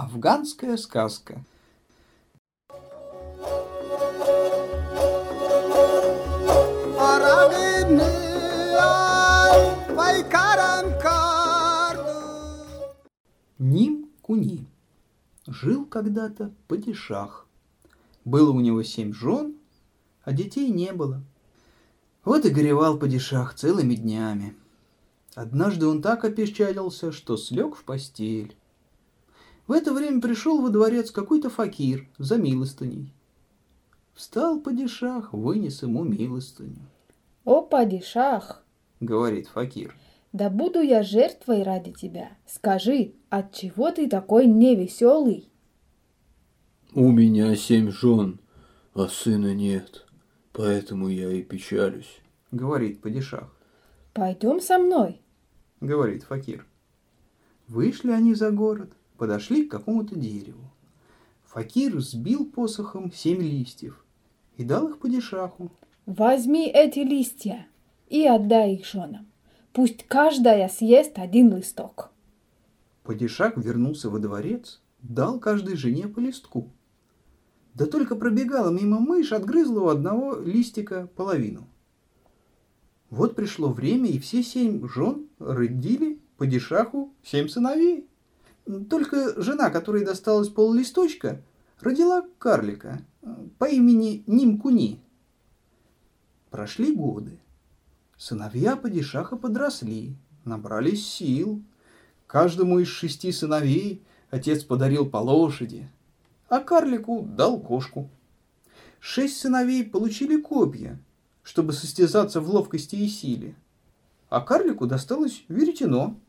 Афганская сказка. Ним Куни жил когда-то падишах. Было у него семь жен, а детей не было. Вот и горевал падишах целыми днями. Однажды он так опечалился, что слег в постель. В это время пришел во дворец какой-то факир за милостыней. Встал падишах, вынес ему милостыню. «О, падишах!» — говорит факир. «Да буду я жертвой ради тебя. Скажи, от чего ты такой невеселый?» «У меня семь жен, а сына нет, поэтому я и печалюсь», — говорит падишах. «Пойдем со мной», — говорит факир. Вышли они за город, подошли к какому-то дереву. Факир сбил посохом семь листьев и дал их падишаху. «Возьми эти листья и отдай их женам. Пусть каждая съест один листок». Падишах вернулся во дворец, дал каждой жене по листку. Да только пробегала мимо мышь, отгрызла у одного листика половину. Вот пришло время, и все семь жен родили падишаху семь сыновей. Только жена, которой досталось пол листочка, родила карлика по имени Нимкуни. Прошли годы. Сыновья падишаха подросли, набрались сил. Каждому из шести сыновей отец подарил по лошади, а карлику дал кошку. Шесть сыновей получили копья, чтобы состязаться в ловкости и силе, а карлику досталось веретено.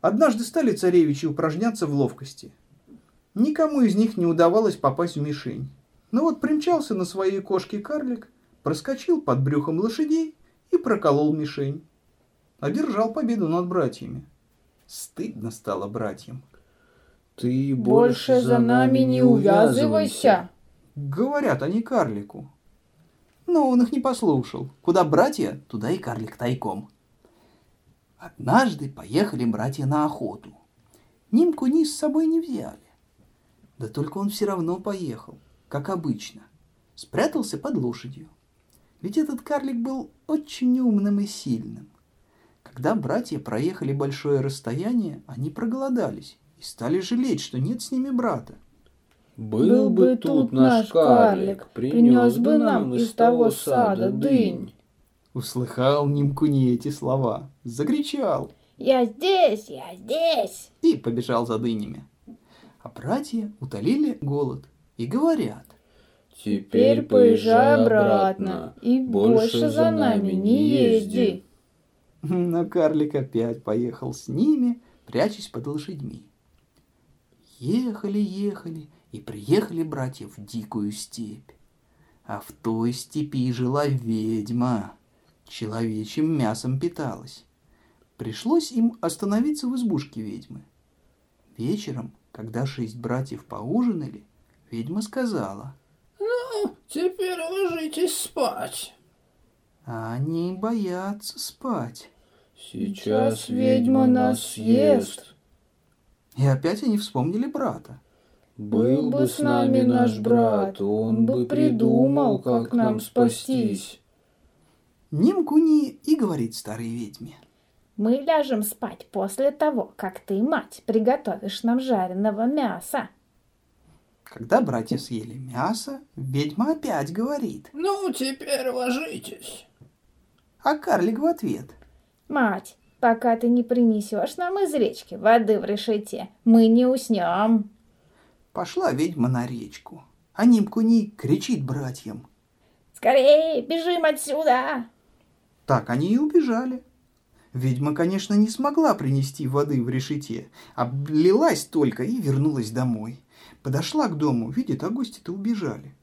Однажды стали царевичи упражняться в ловкости. Никому из них не удавалось попасть в мишень. Но вот примчался на своей кошке карлик, проскочил под брюхом лошадей и проколол мишень. Одержал победу над братьями. Стыдно стало братьям. «Ты «Больше за нами не увязывайся!» Говорят они карлику. Но он их не послушал. Куда братья, туда и карлик тайком. Однажды поехали братья на охоту. Нимку ни с собой не взяли. Да только он все равно поехал, как обычно. Спрятался под лошадью. Ведь этот карлик был очень умным и сильным. Когда братья проехали большое расстояние, они проголодались и стали жалеть, что нет с ними брата. Был бы тут наш карлик, принес бы нам из того сада дынь. Услыхал Нимкуни эти слова, закричал «Я здесь, я здесь!» и побежал за дынями. А братья утолили голод и говорят Теперь поезжай обратно и больше за нами не езди. Но карлик опять поехал с ними, прячась под лошадьми. Ехали, ехали и приехали братья в дикую степь. А в той степи жила ведьма, человечьим мясом питалась. Пришлось им остановиться в избушке ведьмы. Вечером, когда шесть братьев поужинали, ведьма сказала. «Ну, теперь ложитесь спать». А они боятся спать. Сейчас ведьма нас съест. И опять они вспомнили брата. Был бы с нами наш брат, он бы придумал, как нам спастись. Нимкуни и говорит старой ведьме. Мы ляжем спать после того, как ты, мать, приготовишь нам жареного мяса. Когда братья съели мясо, ведьма опять говорит. Ну, теперь ложитесь. А карлик в ответ. Мать, пока ты не принесешь нам из речки воды в решете, мы не уснем. Пошла ведьма на речку, а Нимкуни кричит братьям. Скорее, бежим отсюда! Так они и убежали. Ведьма, конечно, не смогла принести воды в решете, облилась только и вернулась домой. Подошла к дому, видит, а гости-то убежали.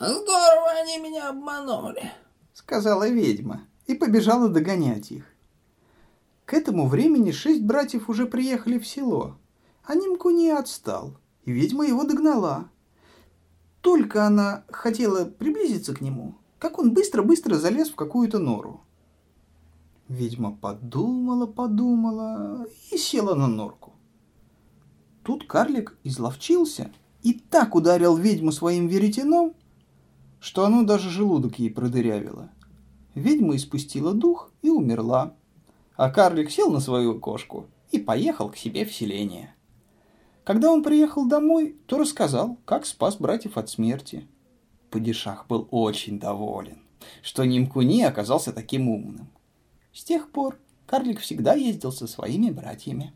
Здорово они меня обманули. Сказала ведьма и побежала догонять их. К этому времени шесть братьев уже приехали в село, а Нимку не отстал, и ведьма его догнала. Только она хотела приблизиться к нему, как он быстро-быстро залез в какую-то нору. Ведьма подумала, подумала и села на норку. Тут карлик изловчился и так ударил ведьму своим веретеном, что оно даже желудок ей продырявило. Ведьма испустила дух и умерла, а карлик сел на свою кошку и поехал к себе в селение. Когда он приехал домой, то рассказал, как спас братьев от смерти. Падишах был очень доволен, что Нимкуни оказался таким умным. С тех пор карлик всегда ездил со своими братьями.